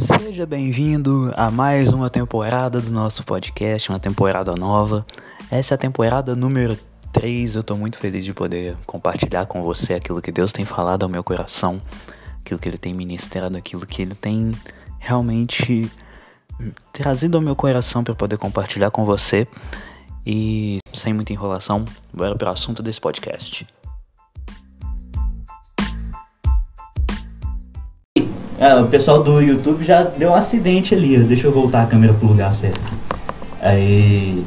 Seja bem-vindo a mais uma temporada do nosso podcast, uma temporada nova. Essa é a temporada número 3. Eu tô muito feliz de poder compartilhar com você aquilo que Deus tem falado ao meu coração, aquilo que Ele tem ministrado, aquilo que Ele tem realmente trazido ao meu coração para poder compartilhar com você. E sem muita enrolação, bora para o assunto desse podcast. Ah, o pessoal do YouTube já deu um acidente ali. Deixa eu voltar a câmera pro lugar certo. Aí.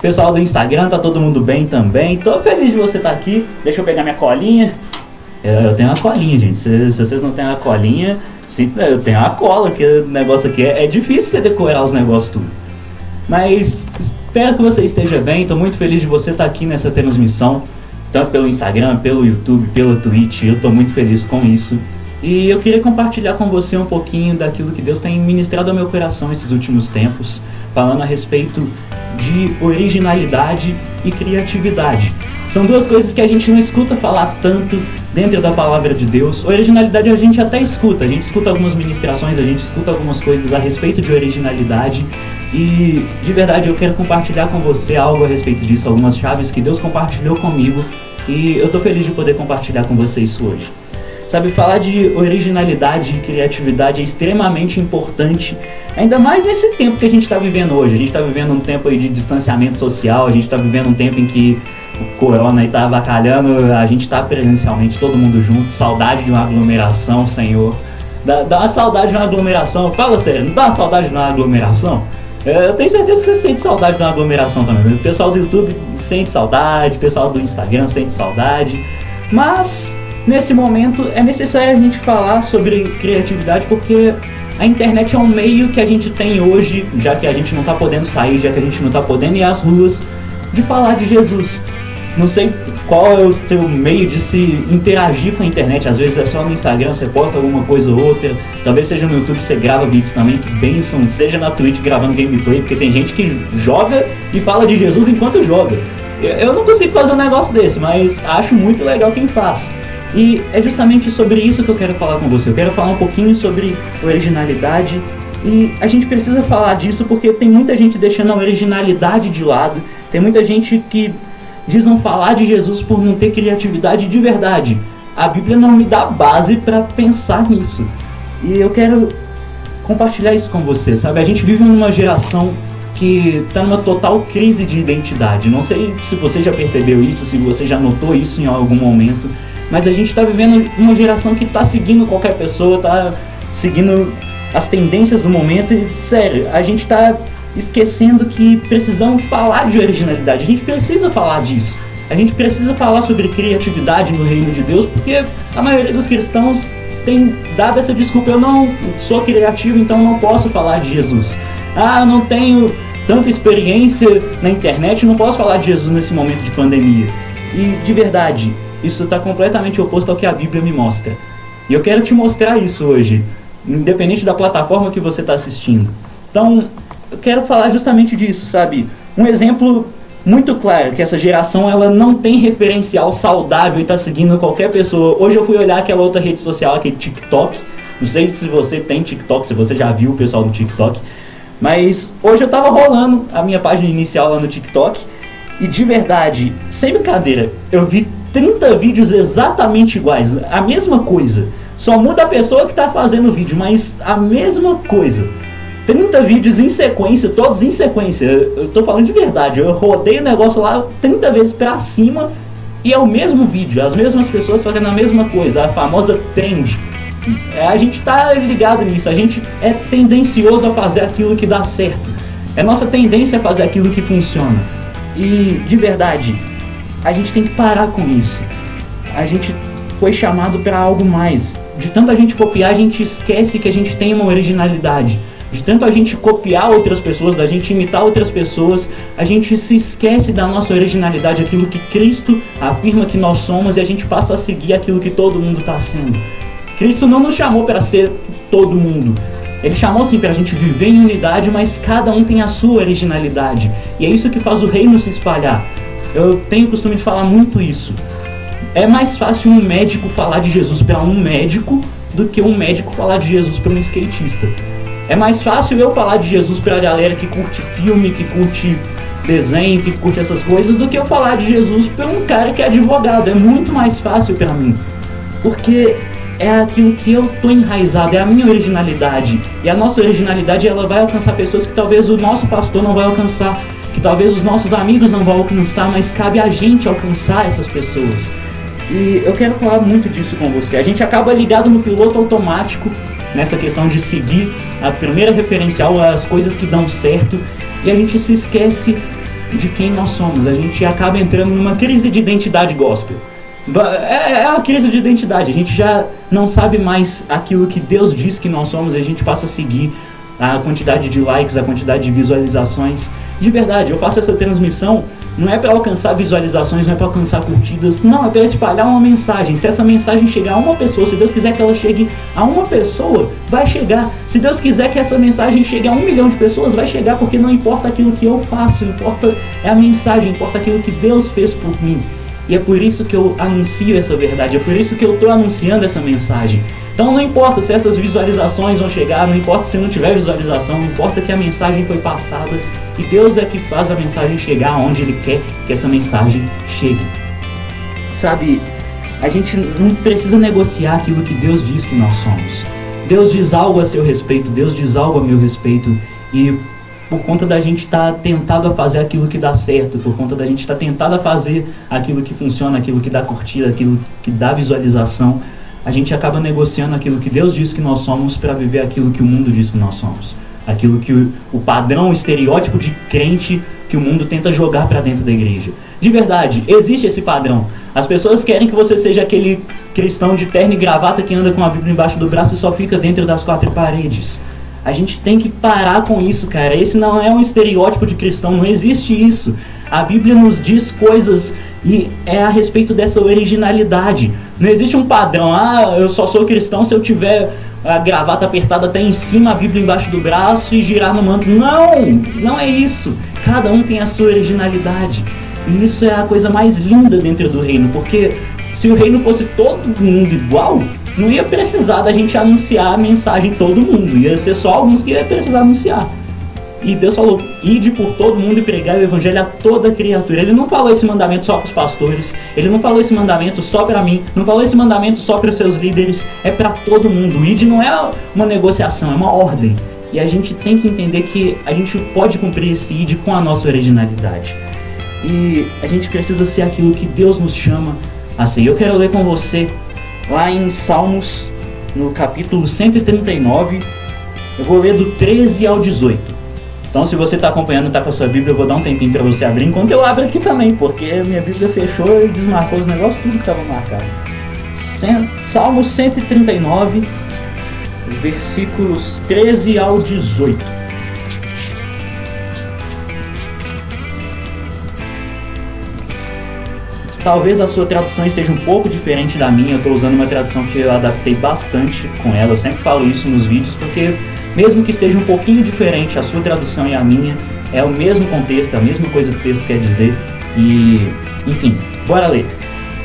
Pessoal do Instagram, tá todo mundo bem também. Tô feliz de você estar tá aqui. Deixa eu pegar minha colinha. Eu, eu tenho uma colinha, gente. Se, se, vocês não têm a colinha, sim, eu tenho a cola, que o negócio aqui é, é difícil você decorar os negócios tudo. Mas espero que você esteja bem. Tô muito feliz de você estar tá aqui nessa transmissão. Tanto pelo Instagram, pelo YouTube, pelo Twitch. Eu tô muito feliz com isso. E eu queria compartilhar com você um pouquinho daquilo que Deus tem ministrado ao meu coração esses últimos tempos, falando a respeito de originalidade e criatividade. São duas coisas que a gente não escuta falar tanto dentro da palavra de Deus. Originalidade a gente até escuta, a gente escuta algumas ministrações, a gente escuta algumas coisas a respeito de originalidade. E de verdade eu quero compartilhar com você algo a respeito disso, algumas chaves que Deus compartilhou comigo e eu estou feliz de poder compartilhar com você isso hoje. Sabe, falar de originalidade e criatividade é extremamente importante, ainda mais nesse tempo que a gente está vivendo hoje. A gente está vivendo um tempo de distanciamento social, a gente está vivendo um tempo em que o corona está avacalhando, a gente está presencialmente todo mundo junto, saudade de uma aglomeração, Senhor. Dá, dá uma saudade de uma aglomeração, fala sério, não dá uma saudade de uma aglomeração? Eu tenho certeza que você sente saudade de uma aglomeração também. O pessoal do YouTube sente saudade, o pessoal do Instagram sente saudade. Mas Nesse momento é necessário a gente falar sobre criatividade porque a internet é um meio que a gente tem hoje, já que a gente não está podendo sair, já que a gente não está podendo ir às ruas, de falar de Jesus. Não sei qual é o teu meio de se interagir com a internet. Às vezes é só no Instagram, você posta alguma coisa ou outra. Talvez seja no YouTube, você grava vídeos também, que bênção. Seja na Twitch gravando gameplay, porque tem gente que joga e fala de Jesus enquanto joga. Eu não consigo fazer um negócio desse, mas acho muito legal quem faz. E é justamente sobre isso que eu quero falar com você. Eu quero falar um pouquinho sobre originalidade e a gente precisa falar disso porque tem muita gente deixando a originalidade de lado, tem muita gente que diz não falar de Jesus por não ter criatividade de verdade. A Bíblia não me dá base para pensar nisso. E eu quero compartilhar isso com você, sabe? A gente vive numa geração que está numa total crise de identidade. Não sei se você já percebeu isso, se você já notou isso em algum momento mas a gente está vivendo uma geração que está seguindo qualquer pessoa, está seguindo as tendências do momento. E, sério, a gente está esquecendo que precisamos falar de originalidade. A gente precisa falar disso. A gente precisa falar sobre criatividade no reino de Deus, porque a maioria dos cristãos tem dado essa desculpa. Eu não sou criativo, então não posso falar de Jesus. Ah, eu não tenho tanta experiência na internet, não posso falar de Jesus nesse momento de pandemia. E de verdade, isso está completamente oposto ao que a Bíblia me mostra. E eu quero te mostrar isso hoje, independente da plataforma que você está assistindo. Então, eu quero falar justamente disso, sabe? Um exemplo muito claro que essa geração ela não tem referencial saudável e está seguindo qualquer pessoa. Hoje eu fui olhar aquela outra rede social, aquele TikTok. Não sei se você tem TikTok, se você já viu o pessoal do TikTok. Mas hoje eu estava rolando a minha página inicial lá no TikTok. E de verdade, sem brincadeira, eu vi 30 vídeos exatamente iguais, a mesma coisa. Só muda a pessoa que está fazendo o vídeo, mas a mesma coisa. 30 vídeos em sequência, todos em sequência. Eu tô falando de verdade. Eu rodei o negócio lá 30 vezes pra cima e é o mesmo vídeo, as mesmas pessoas fazendo a mesma coisa, a famosa trend. É, a gente tá ligado nisso, a gente é tendencioso a fazer aquilo que dá certo. É nossa tendência a fazer aquilo que funciona. E de verdade, a gente tem que parar com isso. A gente foi chamado para algo mais. De tanto a gente copiar, a gente esquece que a gente tem uma originalidade. De tanto a gente copiar outras pessoas, da gente imitar outras pessoas, a gente se esquece da nossa originalidade, aquilo que Cristo afirma que nós somos e a gente passa a seguir aquilo que todo mundo está sendo. Cristo não nos chamou para ser todo mundo. Ele chamou sim para a gente viver em unidade, mas cada um tem a sua originalidade. E é isso que faz o reino se espalhar. Eu tenho o costume de falar muito isso. É mais fácil um médico falar de Jesus para um médico do que um médico falar de Jesus para um skatista. É mais fácil eu falar de Jesus pra galera que curte filme, que curte desenho, que curte essas coisas, do que eu falar de Jesus pra um cara que é advogado. É muito mais fácil para mim. Porque é aquilo que eu tô enraizado, é a minha originalidade. E a nossa originalidade ela vai alcançar pessoas que talvez o nosso pastor não vai alcançar, talvez os nossos amigos não vão alcançar, mas cabe a gente alcançar essas pessoas. E eu quero falar muito disso com você. A gente acaba ligado no piloto automático nessa questão de seguir a primeira referencial, as coisas que dão certo, e a gente se esquece de quem nós somos. A gente acaba entrando numa crise de identidade gospel. É, é uma crise de identidade. A gente já não sabe mais aquilo que Deus diz que nós somos, a gente passa a seguir a quantidade de likes, a quantidade de visualizações. De verdade, eu faço essa transmissão não é para alcançar visualizações, não é para alcançar curtidas, não, é para espalhar uma mensagem. Se essa mensagem chegar a uma pessoa, se Deus quiser que ela chegue a uma pessoa, vai chegar. Se Deus quiser que essa mensagem chegue a um milhão de pessoas, vai chegar, porque não importa aquilo que eu faço, importa é a mensagem, importa aquilo que Deus fez por mim. E é por isso que eu anuncio essa verdade, é por isso que eu estou anunciando essa mensagem. Então não importa se essas visualizações vão chegar, não importa se não tiver visualização, não importa que a mensagem foi passada, que Deus é que faz a mensagem chegar onde Ele quer que essa mensagem chegue. Sabe, a gente não precisa negociar aquilo que Deus diz que nós somos. Deus diz algo a seu respeito, Deus diz algo a meu respeito, e por conta da gente estar tá tentado a fazer aquilo que dá certo, por conta da gente estar tá tentado a fazer aquilo que funciona, aquilo que dá curtida, aquilo que dá visualização, a gente acaba negociando aquilo que Deus diz que nós somos para viver aquilo que o mundo diz que nós somos. Aquilo que o, o padrão, o estereótipo de crente que o mundo tenta jogar para dentro da igreja. De verdade, existe esse padrão. As pessoas querem que você seja aquele cristão de terno e gravata que anda com a Bíblia embaixo do braço e só fica dentro das quatro paredes. A gente tem que parar com isso, cara. Esse não é um estereótipo de cristão, não existe isso. A Bíblia nos diz coisas e é a respeito dessa originalidade. Não existe um padrão, ah, eu só sou cristão se eu tiver a gravata apertada até em cima, a Bíblia embaixo do braço e girar no manto. Não, não é isso. Cada um tem a sua originalidade. E isso é a coisa mais linda dentro do reino, porque se o reino fosse todo mundo igual, não ia precisar da gente anunciar a mensagem todo mundo, ia ser só alguns que ia precisar anunciar. E Deus falou: ide por todo mundo e pregar o evangelho a toda criatura. Ele não falou esse mandamento só para os pastores, ele não falou esse mandamento só para mim, não falou esse mandamento só para os seus líderes, é para todo mundo. Ide não é uma negociação, é uma ordem. E a gente tem que entender que a gente pode cumprir esse ide com a nossa originalidade. E a gente precisa ser aquilo que Deus nos chama a ser. Eu quero ler com você lá em Salmos, no capítulo 139. Eu vou ler do 13 ao 18. Então, se você está acompanhando, está com a sua Bíblia, eu vou dar um tempinho para você abrir, enquanto eu abro aqui também, porque minha Bíblia fechou e desmarcou os negócios, tudo que estava marcado. Salmo 139, versículos 13 ao 18. Talvez a sua tradução esteja um pouco diferente da minha. Eu estou usando uma tradução que eu adaptei bastante com ela. Eu sempre falo isso nos vídeos porque, mesmo que esteja um pouquinho diferente a sua tradução e a minha, é o mesmo contexto, é a mesma coisa que o texto quer dizer. E, enfim, bora ler.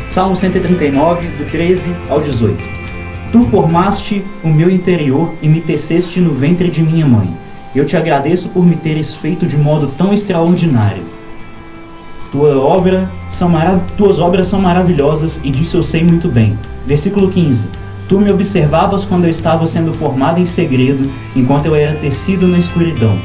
Salmo 139, do 13 ao 18. Tu formaste o meu interior e me teceste no ventre de minha mãe. Eu te agradeço por me teres feito de modo tão extraordinário. Tua obra são tuas obras são maravilhosas e disso eu sei muito bem. Versículo 15. Tu me observavas quando eu estava sendo formado em segredo, enquanto eu era tecido na escuridão.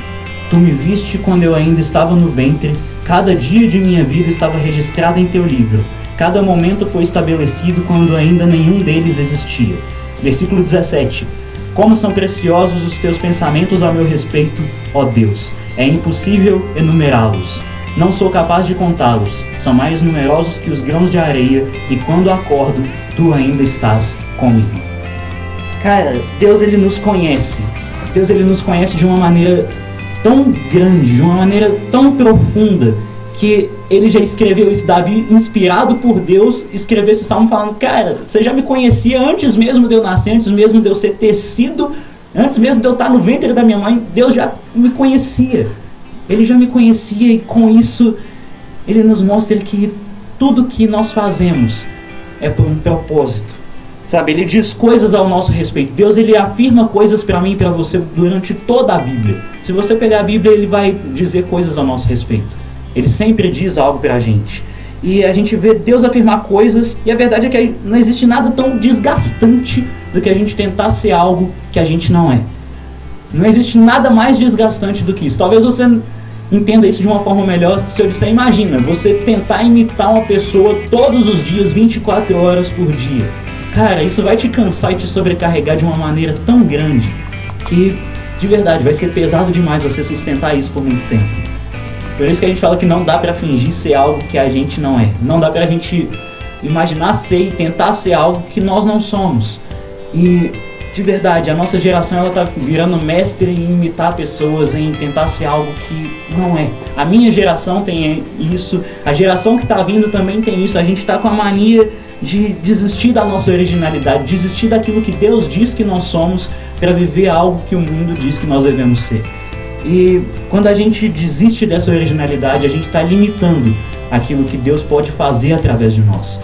Tu me viste quando eu ainda estava no ventre, cada dia de minha vida estava registrado em teu livro. Cada momento foi estabelecido quando ainda nenhum deles existia. Versículo 17. Como são preciosos os teus pensamentos a meu respeito, ó Deus! É impossível enumerá-los. Não sou capaz de contá-los, são mais numerosos que os grãos de areia, e quando acordo, tu ainda estás comigo. Cara, Deus ele nos conhece. Deus ele nos conhece de uma maneira tão grande, de uma maneira tão profunda, que ele já escreveu isso, Davi, inspirado por Deus, escreveu esse salmo falando: Cara, você já me conhecia antes mesmo de eu nascer, antes mesmo de eu ser tecido, antes mesmo de eu estar no ventre da minha mãe, Deus já me conhecia. Ele já me conhecia e com isso ele nos mostra que tudo que nós fazemos é por um propósito. Sabe, ele diz coisas ao nosso respeito. Deus ele afirma coisas para mim e para você durante toda a Bíblia. Se você pegar a Bíblia, ele vai dizer coisas ao nosso respeito. Ele sempre diz algo para a gente. E a gente vê Deus afirmar coisas, e a verdade é que não existe nada tão desgastante do que a gente tentar ser algo que a gente não é. Não existe nada mais desgastante do que isso. Talvez você entenda isso de uma forma melhor se eu disser, imagina, você tentar imitar uma pessoa todos os dias, 24 horas por dia. Cara, isso vai te cansar e te sobrecarregar de uma maneira tão grande que, de verdade, vai ser pesado demais você sustentar isso por muito tempo. Por isso que a gente fala que não dá para fingir ser algo que a gente não é. Não dá pra gente imaginar ser e tentar ser algo que nós não somos. E de verdade, a nossa geração ela tá virando mestre em imitar pessoas, em tentar ser algo que não é. A minha geração tem isso, a geração que está vindo também tem isso. A gente está com a mania de desistir da nossa originalidade, desistir daquilo que Deus diz que nós somos para viver algo que o mundo diz que nós devemos ser. E quando a gente desiste dessa originalidade, a gente está limitando aquilo que Deus pode fazer através de nós.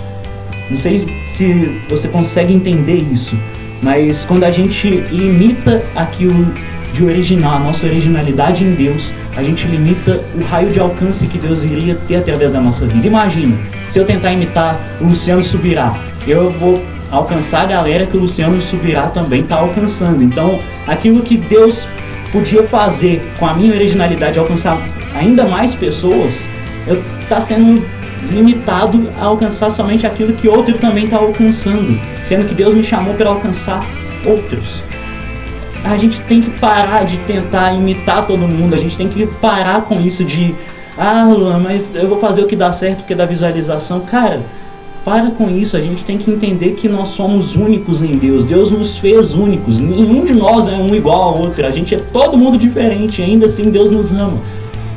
Não sei se você consegue entender isso, mas quando a gente limita aquilo de original, a nossa originalidade em Deus, a gente limita o raio de alcance que Deus iria ter através da nossa vida. Imagina, se eu tentar imitar o Luciano Subirá, eu vou alcançar a galera que o Luciano Subirá também está alcançando. Então, aquilo que Deus podia fazer com a minha originalidade alcançar ainda mais pessoas, está sendo limitado a alcançar somente aquilo que outro também está alcançando, sendo que Deus me chamou para alcançar outros. A gente tem que parar de tentar imitar todo mundo, a gente tem que parar com isso de ah, Luan, mas eu vou fazer o que dá certo porque dá visualização. Cara, para com isso, a gente tem que entender que nós somos únicos em Deus. Deus nos fez únicos. Nenhum de nós é um igual ao outro. A gente é todo mundo diferente, ainda assim Deus nos ama.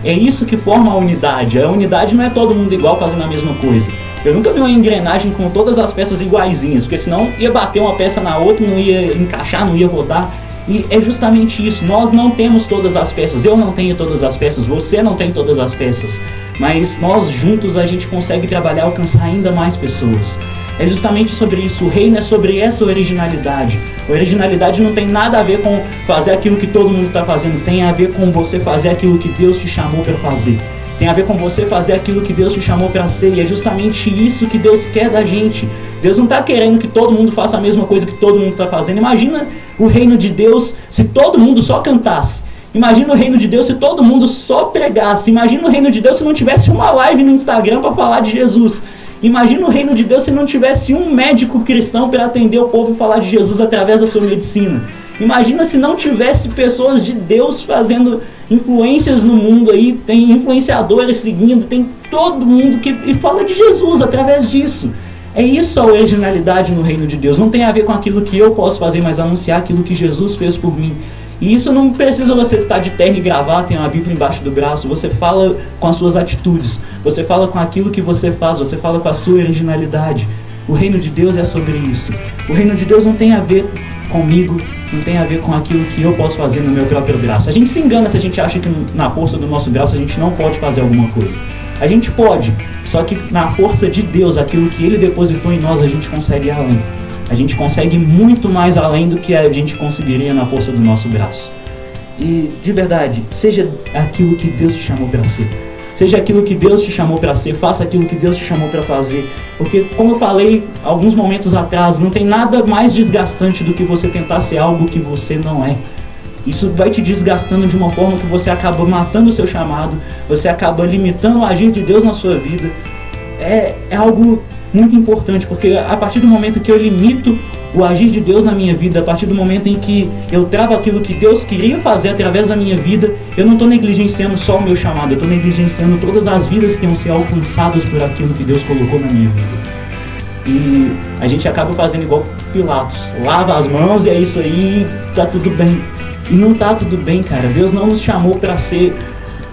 É isso que forma a unidade. A unidade não é todo mundo igual fazendo a mesma coisa. Eu nunca vi uma engrenagem com todas as peças iguaizinhas, porque senão ia bater uma peça na outra, não ia encaixar, não ia rodar. E é justamente isso. Nós não temos todas as peças. Eu não tenho todas as peças. Você não tem todas as peças. Mas nós juntos a gente consegue trabalhar, alcançar ainda mais pessoas. É justamente sobre isso. O reino é sobre essa originalidade. A originalidade não tem nada a ver com fazer aquilo que todo mundo está fazendo. Tem a ver com você fazer aquilo que Deus te chamou para fazer. Tem a ver com você fazer aquilo que Deus te chamou para ser. E é justamente isso que Deus quer da gente. Deus não está querendo que todo mundo faça a mesma coisa que todo mundo está fazendo. Imagina o reino de Deus se todo mundo só cantasse. Imagina o reino de Deus se todo mundo só pregasse. Imagina o reino de Deus se não tivesse uma live no Instagram para falar de Jesus. Imagina o reino de Deus se não tivesse um médico cristão para atender o povo e falar de Jesus através da sua medicina. Imagina se não tivesse pessoas de Deus fazendo influências no mundo aí, tem influenciadores seguindo, tem todo mundo que e fala de Jesus através disso. É isso a originalidade no reino de Deus. Não tem a ver com aquilo que eu posso fazer, mas anunciar aquilo que Jesus fez por mim. E isso não precisa você estar de terno e gravar, tem uma Bíblia embaixo do braço. Você fala com as suas atitudes, você fala com aquilo que você faz, você fala com a sua originalidade. O reino de Deus é sobre isso. O reino de Deus não tem a ver comigo, não tem a ver com aquilo que eu posso fazer no meu próprio braço. A gente se engana se a gente acha que na força do nosso braço a gente não pode fazer alguma coisa. A gente pode, só que na força de Deus, aquilo que Ele depositou em nós, a gente consegue ir além. A gente consegue muito mais além do que a gente conseguiria na força do nosso braço. E de verdade, seja aquilo que Deus te chamou para ser. Seja aquilo que Deus te chamou para ser, faça aquilo que Deus te chamou para fazer. Porque, como eu falei alguns momentos atrás, não tem nada mais desgastante do que você tentar ser algo que você não é. Isso vai te desgastando de uma forma que você acaba matando o seu chamado, você acaba limitando o agir de Deus na sua vida. É, é algo muito importante, porque a partir do momento que eu limito o agir de Deus na minha vida, a partir do momento em que eu travo aquilo que Deus queria fazer através da minha vida, eu não estou negligenciando só o meu chamado, eu estou negligenciando todas as vidas que iam ser alcançadas por aquilo que Deus colocou na minha vida. E a gente acaba fazendo igual Pilatos, lava as mãos e é isso aí, tá tudo bem. E não tá tudo bem, cara. Deus não nos chamou para ser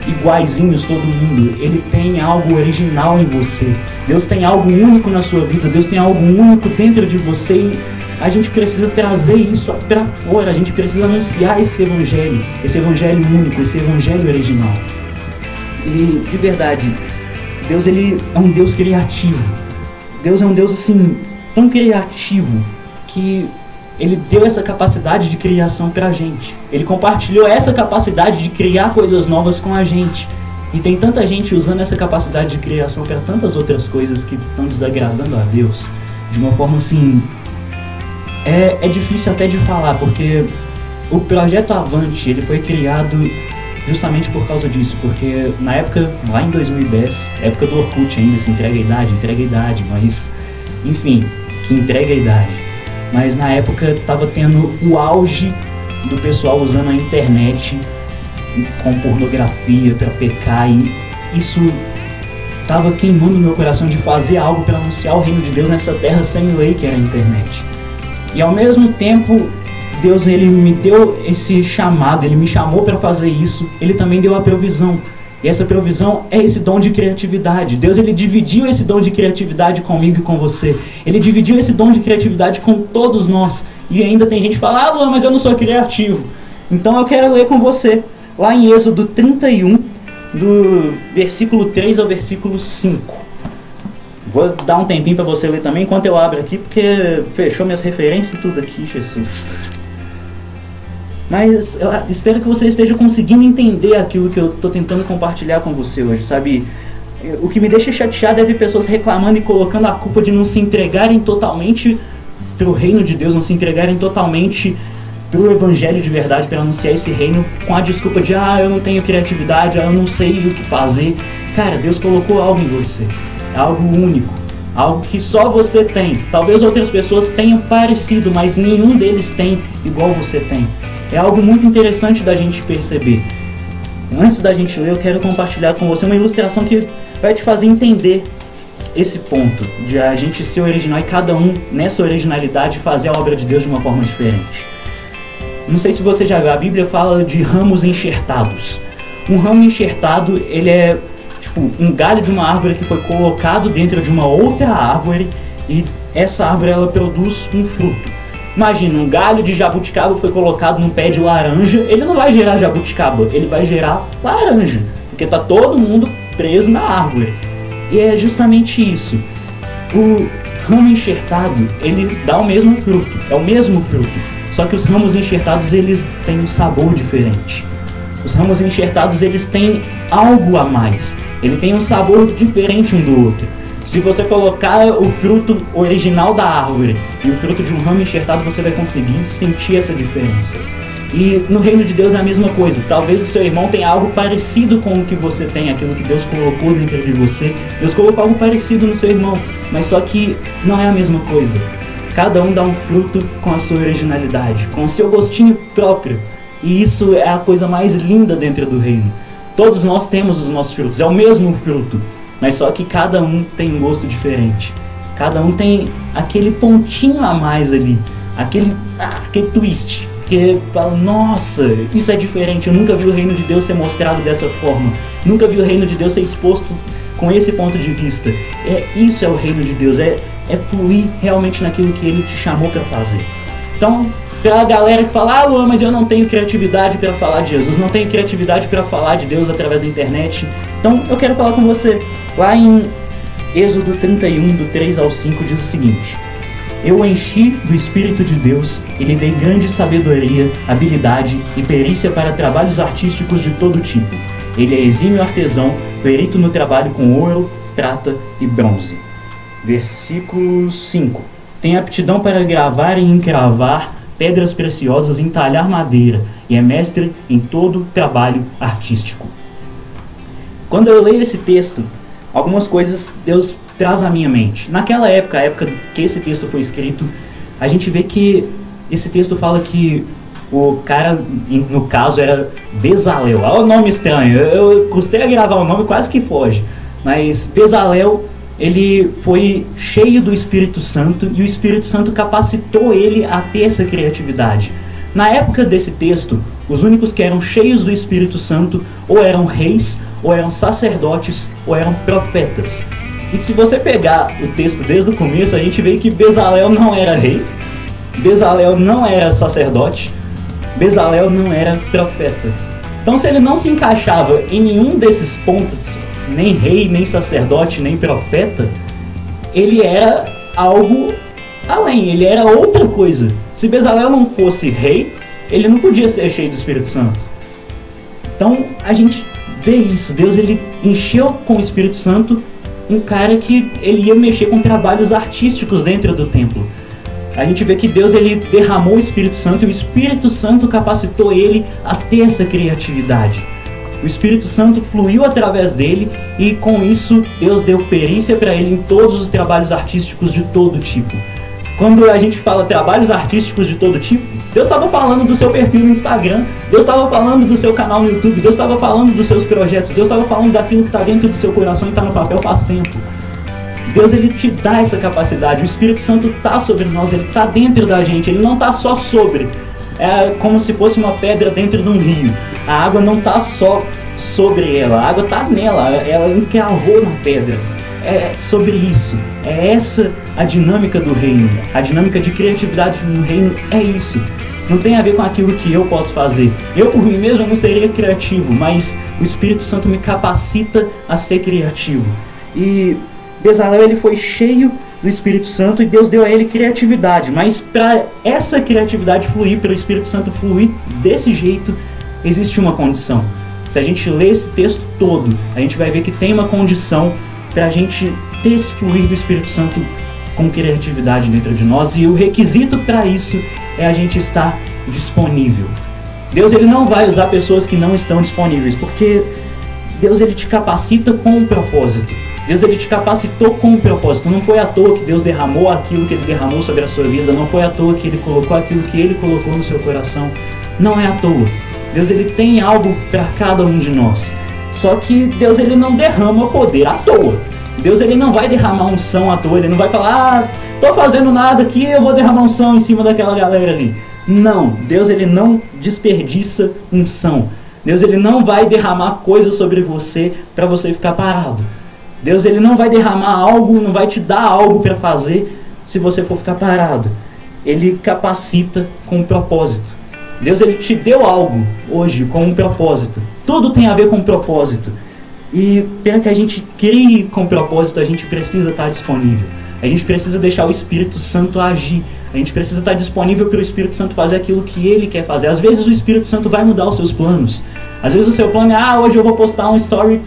iguaizinhos todo mundo. Ele tem algo original em você. Deus tem algo único na sua vida. Deus tem algo único dentro de você e a gente precisa trazer isso para fora. A gente precisa anunciar esse evangelho, esse evangelho único, esse evangelho original. E de verdade, Deus ele é um Deus criativo. Deus é um Deus assim tão criativo que ele deu essa capacidade de criação para a gente. Ele compartilhou essa capacidade de criar coisas novas com a gente. E tem tanta gente usando essa capacidade de criação para tantas outras coisas que estão desagradando a Deus de uma forma assim. É, é difícil até de falar, porque o projeto Avante ele foi criado justamente por causa disso, porque na época, lá em 2010, época do Orkut ainda, se entrega a idade, entrega a idade, mas enfim, que entrega a idade mas na época estava tendo o auge do pessoal usando a internet com pornografia para pecar e isso estava queimando meu coração de fazer algo para anunciar o reino de Deus nessa terra sem lei que era a internet. E ao mesmo tempo, Deus ele me deu esse chamado, ele me chamou para fazer isso, ele também deu a provisão. Essa provisão é esse dom de criatividade. Deus ele dividiu esse dom de criatividade comigo e com você. Ele dividiu esse dom de criatividade com todos nós. E ainda tem gente que fala: "Ah, Luan, mas eu não sou criativo". Então eu quero ler com você lá em Êxodo 31, do versículo 3 ao versículo 5. Vou dar um tempinho para você ler também enquanto eu abro aqui, porque fechou minhas referências e tudo aqui, Jesus. Mas eu espero que você esteja conseguindo entender aquilo que eu estou tentando compartilhar com você hoje, sabe? O que me deixa chateado é ver pessoas reclamando e colocando a culpa de não se entregarem totalmente para o reino de Deus, não se entregarem totalmente para o evangelho de verdade, para anunciar esse reino, com a desculpa de, ah, eu não tenho criatividade, ah, eu não sei o que fazer. Cara, Deus colocou algo em você, é algo único, algo que só você tem. Talvez outras pessoas tenham parecido, mas nenhum deles tem igual você tem é algo muito interessante da gente perceber. Antes da gente ler, eu quero compartilhar com você uma ilustração que vai te fazer entender esse ponto de a gente ser original e cada um nessa originalidade fazer a obra de Deus de uma forma diferente. Não sei se você já viu, a Bíblia fala de ramos enxertados. Um ramo enxertado, ele é tipo um galho de uma árvore que foi colocado dentro de uma outra árvore e essa árvore ela produz um fruto. Imagina, um galho de jabuticaba foi colocado num pé de laranja, ele não vai gerar jabuticaba, ele vai gerar laranja, porque tá todo mundo preso na árvore. E é justamente isso. O ramo enxertado, ele dá o mesmo fruto, é o mesmo fruto. Só que os ramos enxertados, eles têm um sabor diferente. Os ramos enxertados, eles têm algo a mais. Ele tem um sabor diferente um do outro. Se você colocar o fruto original da árvore e o fruto de um ramo enxertado, você vai conseguir sentir essa diferença. E no reino de Deus é a mesma coisa. Talvez o seu irmão tenha algo parecido com o que você tem, aquilo que Deus colocou dentro de você. Deus colocou algo parecido no seu irmão, mas só que não é a mesma coisa. Cada um dá um fruto com a sua originalidade, com o seu gostinho próprio. E isso é a coisa mais linda dentro do reino. Todos nós temos os nossos frutos, é o mesmo fruto, mas só que cada um tem um gosto diferente. Cada um tem aquele pontinho a mais ali, aquele, ah, aquele twist. Que fala, nossa, isso é diferente. Eu nunca vi o reino de Deus ser mostrado dessa forma. Nunca vi o reino de Deus ser exposto com esse ponto de vista. É isso é o reino de Deus, é, é fluir realmente naquilo que ele te chamou para fazer. Então, pra galera que fala, ah, Luan, mas eu não tenho criatividade para falar de Jesus, não tenho criatividade para falar de Deus através da internet. Então, eu quero falar com você. Lá em Êxodo 31, do 3 ao 5, diz o seguinte: Eu enchi do Espírito de Deus e lhe dei grande sabedoria, habilidade e perícia para trabalhos artísticos de todo tipo. Ele é exímio artesão, perito no trabalho com ouro, prata e bronze. Versículo 5: Tem aptidão para gravar e encravar pedras preciosas, entalhar madeira e é mestre em todo trabalho artístico. Quando eu leio esse texto, algumas coisas Deus traz à minha mente. Naquela época, a época que esse texto foi escrito, a gente vê que esse texto fala que o cara, no caso, era Bezalel. Olha o nome estranho. Eu custei a gravar o nome, quase que foge. Mas Bezalel, ele foi cheio do Espírito Santo e o Espírito Santo capacitou ele a ter essa criatividade. Na época desse texto, os únicos que eram cheios do Espírito Santo ou eram reis ou eram sacerdotes, ou eram profetas. E se você pegar o texto desde o começo, a gente vê que Bezalel não era rei, Bezalel não era sacerdote, Bezalel não era profeta. Então, se ele não se encaixava em nenhum desses pontos, nem rei, nem sacerdote, nem profeta, ele era algo além, ele era outra coisa. Se Bezalel não fosse rei, ele não podia ser cheio do Espírito Santo. Então a gente vê isso. Deus ele encheu com o Espírito Santo um cara que ele ia mexer com trabalhos artísticos dentro do templo. A gente vê que Deus ele derramou o Espírito Santo e o Espírito Santo capacitou ele a ter essa criatividade. O Espírito Santo fluiu através dele e com isso Deus deu perícia para ele em todos os trabalhos artísticos de todo tipo. Quando a gente fala trabalhos artísticos de todo tipo, Deus estava falando do seu perfil no Instagram, Deus estava falando do seu canal no YouTube, Deus estava falando dos seus projetos, Deus estava falando daquilo que está dentro do seu coração e está no papel faz tempo. Deus ele te dá essa capacidade, o Espírito Santo está sobre nós, ele está dentro da gente, ele não está só sobre. É como se fosse uma pedra dentro de um rio. A água não está só sobre ela, a água está nela, ela encravou na pedra é sobre isso. É essa a dinâmica do reino. A dinâmica de criatividade no reino é isso. Não tem a ver com aquilo que eu posso fazer. Eu por mim mesmo não seria criativo, mas o Espírito Santo me capacita a ser criativo. E Bezalel ele foi cheio do Espírito Santo e Deus deu a ele criatividade, mas para essa criatividade fluir, para o Espírito Santo fluir desse jeito, existe uma condição. Se a gente ler esse texto todo, a gente vai ver que tem uma condição para a gente ter esse fluir do Espírito Santo com criatividade dentro de nós e o requisito para isso é a gente estar disponível. Deus ele não vai usar pessoas que não estão disponíveis, porque Deus ele te capacita com um propósito. Deus ele te capacitou com um propósito. Não foi à toa que Deus derramou aquilo que ele derramou sobre a sua vida, não foi à toa que ele colocou aquilo que ele colocou no seu coração. Não é à toa. Deus ele tem algo para cada um de nós. Só que Deus ele não derrama poder à toa. Deus ele não vai derramar unção à toa, ele não vai falar, ah, tô fazendo nada aqui, eu vou derramar unção em cima daquela galera ali. Não, Deus ele não desperdiça unção. Deus ele não vai derramar coisas sobre você para você ficar parado. Deus ele não vai derramar algo, não vai te dar algo para fazer se você for ficar parado. Ele capacita com propósito. Deus ele te deu algo hoje com um propósito. Tudo tem a ver com propósito. E para que a gente crie com propósito, a gente precisa estar disponível. A gente precisa deixar o Espírito Santo agir. A gente precisa estar disponível para o Espírito Santo fazer aquilo que ele quer fazer. Às vezes o Espírito Santo vai mudar os seus planos. Às vezes o seu plano é, ah, hoje eu vou postar um story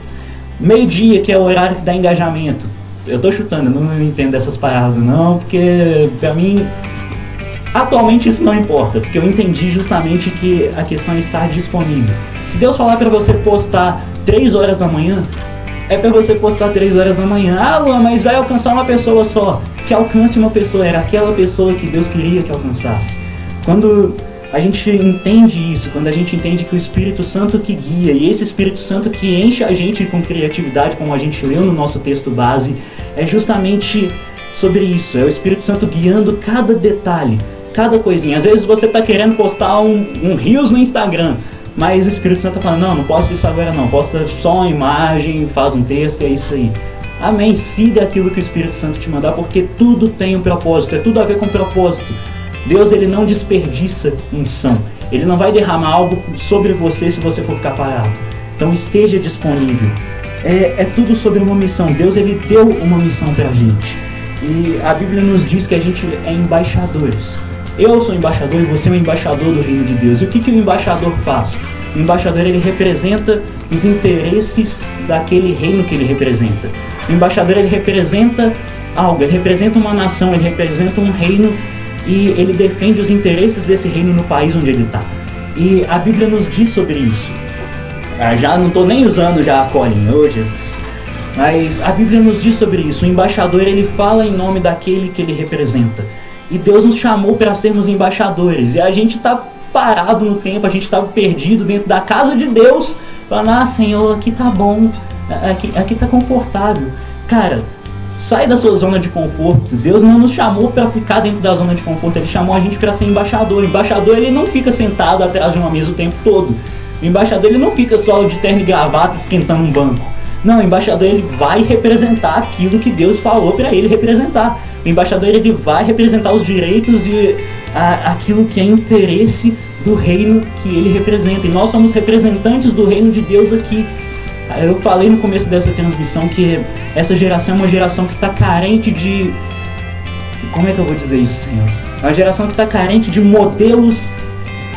meio-dia, que é o horário que dá engajamento. Eu tô chutando, eu não entendo dessas paradas não, porque para mim Atualmente isso não importa, porque eu entendi justamente que a questão é estar disponível. Se Deus falar para você postar 3 horas da manhã, é para você postar 3 horas da manhã. Ah, Luan, mas vai alcançar uma pessoa só. Que alcance uma pessoa, era aquela pessoa que Deus queria que alcançasse. Quando a gente entende isso, quando a gente entende que o Espírito Santo que guia e esse Espírito Santo que enche a gente com criatividade, como a gente leu no nosso texto base, é justamente sobre isso. É o Espírito Santo guiando cada detalhe cada coisinha. Às vezes você está querendo postar um, um rios no Instagram, mas o Espírito Santo está falando, não, não posso isso agora não, posta só uma imagem, faz um texto, é isso aí. Amém. Siga aquilo que o Espírito Santo te mandar, porque tudo tem um propósito, é tudo a ver com propósito. Deus ele não desperdiça unção. Ele não vai derramar algo sobre você se você for ficar parado. Então esteja disponível. É, é tudo sobre uma missão. Deus ele deu uma missão para a gente. E a Bíblia nos diz que a gente é embaixadores. Eu sou embaixador e você é um embaixador do reino de Deus. E o que, que o embaixador faz? O embaixador ele representa os interesses daquele reino que ele representa. O embaixador ele representa algo, ele representa uma nação, ele representa um reino e ele defende os interesses desse reino no país onde ele está. E a Bíblia nos diz sobre isso. Ah, já não estou nem usando já a colinha, oh Jesus. Mas a Bíblia nos diz sobre isso. O embaixador ele fala em nome daquele que ele representa. E Deus nos chamou para sermos embaixadores. E a gente está parado no tempo, a gente estava perdido dentro da casa de Deus, falando: Ah, Senhor, aqui tá bom, aqui, aqui tá confortável. Cara, sai da sua zona de conforto. Deus não nos chamou para ficar dentro da zona de conforto, ele chamou a gente para ser embaixador. O embaixador ele não fica sentado atrás de uma mesa o tempo todo. O embaixador ele não fica só de terno e gravata esquentando um banco. Não, o embaixador ele vai representar aquilo que Deus falou para ele representar. O embaixador ele vai representar os direitos e a, aquilo que é interesse do reino que ele representa. E nós somos representantes do reino de Deus aqui. Eu falei no começo dessa transmissão que essa geração é uma geração que está carente de Como é que eu vou dizer isso, Senhor? É uma geração que está carente de modelos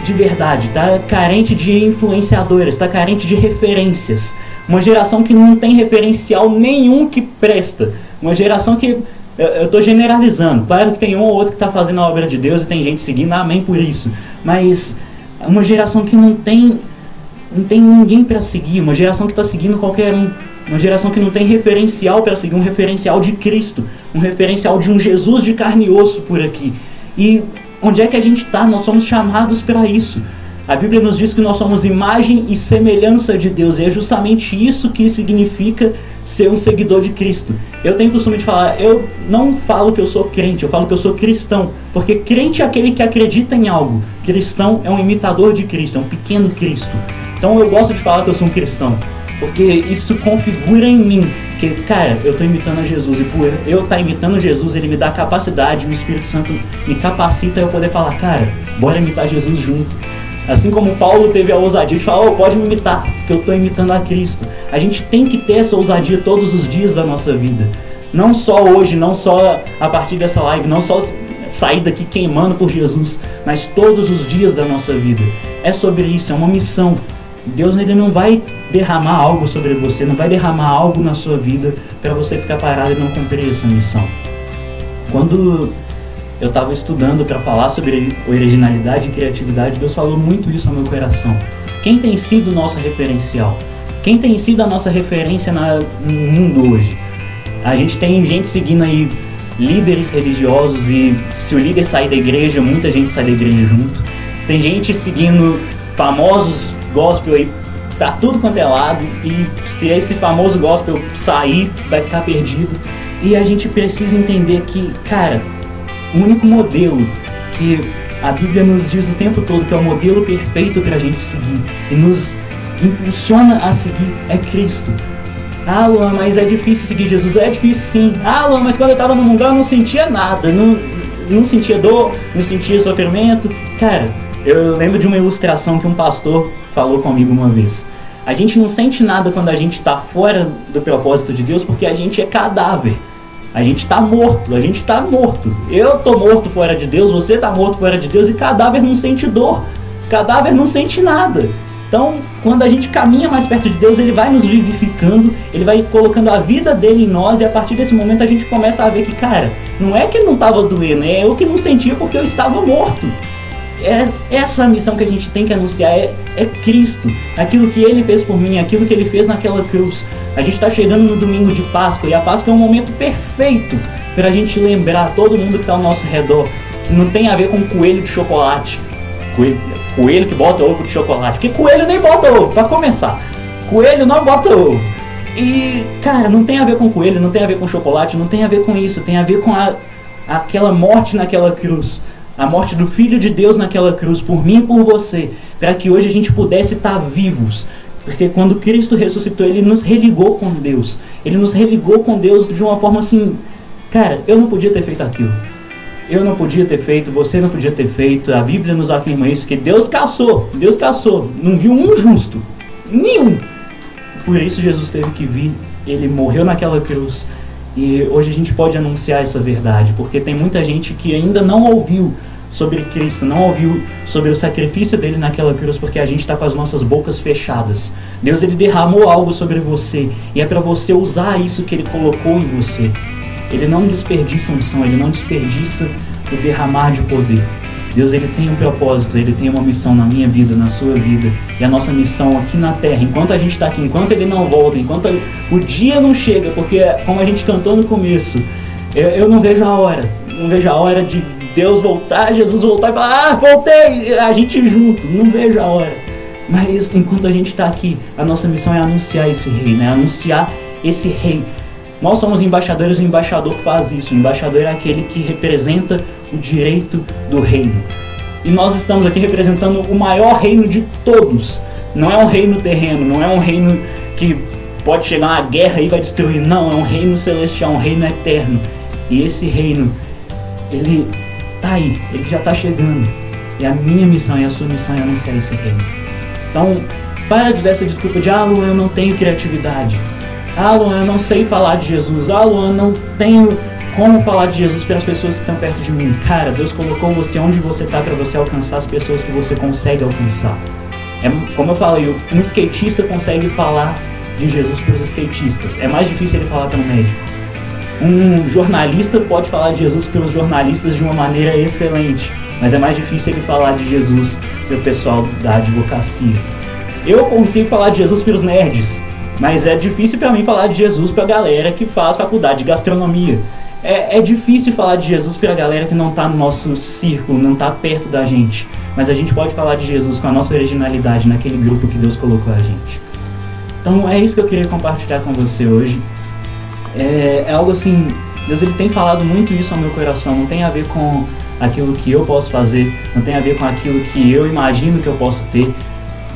de verdade, está carente de influenciadores, está carente de referências. Uma geração que não tem referencial nenhum que presta. Uma geração que. Eu estou generalizando. Claro que tem um ou outro que está fazendo a obra de Deus e tem gente seguindo, amém por isso. Mas uma geração que não tem. Não tem ninguém para seguir. Uma geração que está seguindo qualquer um. Uma geração que não tem referencial para seguir um referencial de Cristo. Um referencial de um Jesus de carne e osso por aqui. E onde é que a gente está? Nós somos chamados para isso. A Bíblia nos diz que nós somos imagem e semelhança de Deus, e é justamente isso que significa ser um seguidor de Cristo. Eu tenho costume de falar, eu não falo que eu sou crente, eu falo que eu sou cristão, porque crente é aquele que acredita em algo, cristão é um imitador de Cristo, é um pequeno Cristo. Então eu gosto de falar que eu sou um cristão, porque isso configura em mim que, cara, eu estou imitando a Jesus e por eu estar tá imitando Jesus, ele me dá capacidade, o Espírito Santo me capacita a eu poder falar, cara, bora imitar Jesus junto. Assim como Paulo teve a ousadia de falar, oh, pode me imitar, porque eu estou imitando a Cristo. A gente tem que ter essa ousadia todos os dias da nossa vida. Não só hoje, não só a partir dessa live, não só sair daqui queimando por Jesus, mas todos os dias da nossa vida. É sobre isso, é uma missão. Deus ele não vai derramar algo sobre você, não vai derramar algo na sua vida para você ficar parado e não cumprir essa missão. Quando eu estava estudando para falar sobre originalidade e criatividade, Deus falou muito isso ao meu coração. Quem tem sido o nosso referencial? Quem tem sido a nossa referência no mundo hoje? A gente tem gente seguindo aí líderes religiosos e se o líder sair da igreja, muita gente sai da igreja junto. Tem gente seguindo famosos gospel aí pra tudo quanto é lado e se esse famoso gospel sair, vai ficar perdido. E a gente precisa entender que, cara, o único modelo que a Bíblia nos diz o tempo todo que é o modelo perfeito para a gente seguir e nos impulsiona a seguir é Cristo. Ah, Luan, mas é difícil seguir Jesus. É difícil sim. Ah, Luan, mas quando eu estava no mundo eu não sentia nada. Não, não sentia dor, não sentia sofrimento. Cara, eu lembro de uma ilustração que um pastor falou comigo uma vez. A gente não sente nada quando a gente está fora do propósito de Deus porque a gente é cadáver. A gente está morto, a gente está morto. Eu tô morto fora de Deus, você está morto fora de Deus e cadáver não sente dor. Cadáver não sente nada. Então, quando a gente caminha mais perto de Deus, ele vai nos vivificando, ele vai colocando a vida dele em nós e a partir desse momento a gente começa a ver que, cara, não é que não estava doendo, é eu que não sentia porque eu estava morto. É essa missão que a gente tem que anunciar é, é Cristo, aquilo que Ele fez por mim, aquilo que Ele fez naquela cruz. A gente está chegando no domingo de Páscoa e a Páscoa é um momento perfeito para a gente lembrar todo mundo que está ao nosso redor que não tem a ver com coelho de chocolate, coelho, coelho que bota ovo de chocolate, porque coelho nem bota ovo, para começar. Coelho não bota ovo. E, cara, não tem a ver com coelho, não tem a ver com chocolate, não tem a ver com isso, tem a ver com a, aquela morte naquela cruz a morte do Filho de Deus naquela cruz por mim e por você, para que hoje a gente pudesse estar vivos. Porque quando Cristo ressuscitou, ele nos religou com Deus. Ele nos religou com Deus de uma forma assim, cara, eu não podia ter feito aquilo. Eu não podia ter feito, você não podia ter feito. A Bíblia nos afirma isso que Deus caçou, Deus caçou, não viu um justo, nenhum. Por isso Jesus teve que vir, ele morreu naquela cruz e hoje a gente pode anunciar essa verdade, porque tem muita gente que ainda não ouviu sobre Cristo, não ouviu sobre o sacrifício dele naquela cruz, porque a gente está com as nossas bocas fechadas. Deus ele derramou algo sobre você e é para você usar isso que ele colocou em você. Ele não desperdiça unção, ele não desperdiça o derramar de poder. Deus ele tem um propósito, ele tem uma missão na minha vida, na sua vida. E a nossa missão aqui na terra, enquanto a gente está aqui, enquanto ele não volta, enquanto o dia não chega, porque como a gente cantou no começo, eu, eu não vejo a hora, não vejo a hora de Deus voltar, Jesus voltar e falar, ah, voltei, a gente junto, não vejo a hora. Mas enquanto a gente está aqui, a nossa missão é anunciar esse rei, né? Anunciar esse rei. Nós somos embaixadores, o embaixador faz isso. O embaixador é aquele que representa o direito do reino. E nós estamos aqui representando o maior reino de todos. Não é um reino terreno, não é um reino que pode chegar uma guerra e vai destruir. Não, é um reino celestial, um reino eterno. E esse reino, ele tá aí, ele já está chegando. E a minha missão e a sua missão é anunciar esse reino. Então, para de dar essa desculpa de, ah, Luan, eu não tenho criatividade. Ah, Luan, eu não sei falar de Jesus. Ah, Luan, não tenho Como falar de Jesus para as pessoas que estão perto de mim? Cara, Deus colocou você onde você está para você alcançar as pessoas que você consegue alcançar. É, como eu falei, um skatista consegue falar de Jesus para os skatistas. É mais difícil ele falar para um médico. Um jornalista pode falar de Jesus para os jornalistas de uma maneira excelente, mas é mais difícil ele falar de Jesus para o pessoal da advocacia. Eu consigo falar de Jesus para os nerds, mas é difícil para mim falar de Jesus para a galera que faz faculdade de gastronomia. É, é difícil falar de Jesus para a galera que não está no nosso círculo, não está perto da gente. Mas a gente pode falar de Jesus com a nossa originalidade naquele grupo que Deus colocou a gente. Então é isso que eu queria compartilhar com você hoje. É, é algo assim, Deus ele tem falado muito isso ao meu coração. Não tem a ver com aquilo que eu posso fazer, não tem a ver com aquilo que eu imagino que eu posso ter,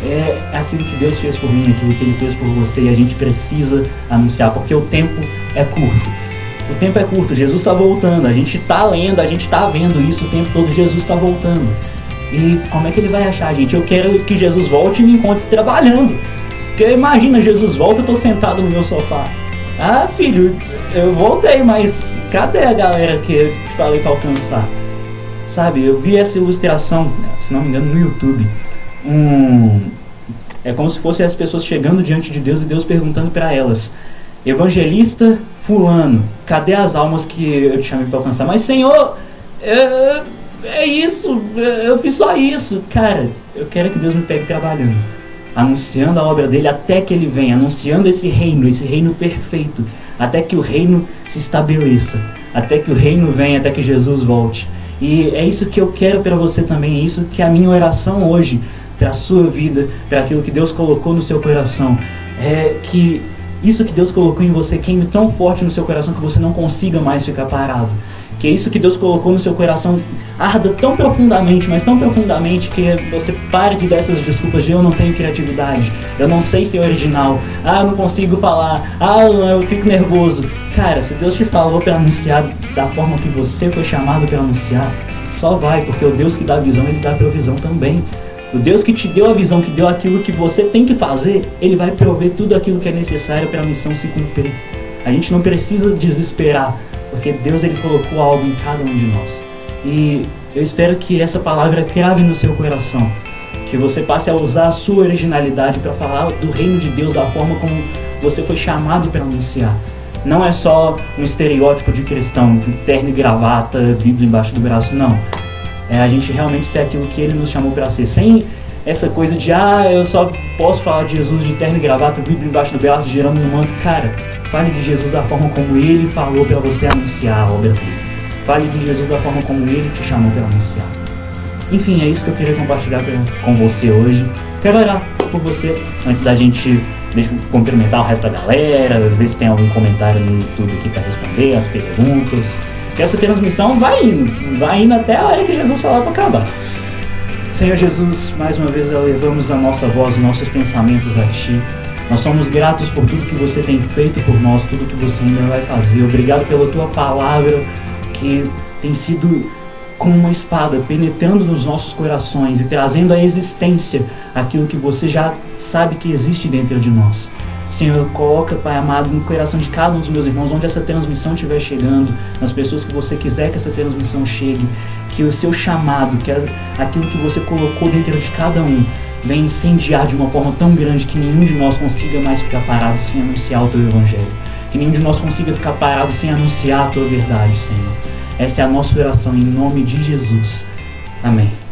é aquilo que Deus fez por mim, aquilo que Ele fez por você e a gente precisa anunciar, porque o tempo é curto. O tempo é curto, Jesus está voltando, a gente está lendo, a gente está vendo isso o tempo todo, Jesus está voltando. E como é que ele vai achar, gente? Eu quero que Jesus volte e me encontre trabalhando. Porque imagina, Jesus volta, eu estou sentado no meu sofá. Ah, filho, eu voltei, mas cadê a galera que eu te falei para alcançar? Sabe, eu vi essa ilustração, se não me engano, no YouTube um é como se fossem as pessoas chegando diante de Deus e Deus perguntando para elas: Evangelista fulano, cadê as almas que eu te chamei para alcançar? Mas Senhor, é, é isso, eu fiz só isso, cara. Eu quero que Deus me pegue trabalhando, anunciando a obra dele até que ele venha, anunciando esse reino, esse reino perfeito, até que o reino se estabeleça, até que o reino venha, até que Jesus volte. E é isso que eu quero para você também, é isso que é a minha oração hoje para a sua vida, para aquilo que Deus colocou no seu coração. É que isso que Deus colocou em você queime tão forte no seu coração que você não consiga mais ficar parado. Que isso que Deus colocou no seu coração arda tão profundamente, mas tão profundamente que você pare de dar essas desculpas de eu não tenho criatividade, eu não sei ser original, ah, eu não consigo falar, ah, eu fico nervoso. Cara, se Deus te falou para anunciar da forma que você foi chamado para anunciar, só vai, porque o Deus que dá visão, ele dá provisão também. O Deus que te deu a visão, que deu aquilo que você tem que fazer, ele vai prover tudo aquilo que é necessário para a missão se cumprir. A gente não precisa desesperar, porque Deus ele colocou algo em cada um de nós. E eu espero que essa palavra crave no seu coração, que você passe a usar a sua originalidade para falar do reino de Deus da forma como você foi chamado para anunciar. Não é só um estereótipo de cristão, terno e gravata, Bíblia embaixo do braço, não é a gente realmente ser aquilo que ele nos chamou para ser, sem essa coisa de ah, eu só posso falar de Jesus de terno e gravata, Bíblia embaixo do braço, girando no manto. Cara, fale de Jesus da forma como ele falou para você anunciar a obra dele. Fale de Jesus da forma como ele te chamou para anunciar. Enfim, é isso que eu queria compartilhar com você hoje. Quero orar por você antes da gente deixa eu cumprimentar o resto da galera, ver se tem algum comentário no YouTube aqui para responder as perguntas essa transmissão vai indo, vai indo até a hora que Jesus falar para acabar. Senhor Jesus, mais uma vez elevamos a nossa voz, nossos pensamentos a Ti. Nós somos gratos por tudo que você tem feito por nós, tudo que você ainda vai fazer. Obrigado pela Tua palavra que tem sido como uma espada penetrando nos nossos corações e trazendo à existência aquilo que você já sabe que existe dentro de nós. Senhor, coloca, Pai amado, no coração de cada um dos meus irmãos, onde essa transmissão estiver chegando, nas pessoas que você quiser que essa transmissão chegue, que o seu chamado, que aquilo que você colocou dentro de cada um, venha incendiar de uma forma tão grande que nenhum de nós consiga mais ficar parado sem anunciar o teu evangelho. Que nenhum de nós consiga ficar parado sem anunciar a tua verdade, Senhor. Essa é a nossa oração em nome de Jesus. Amém.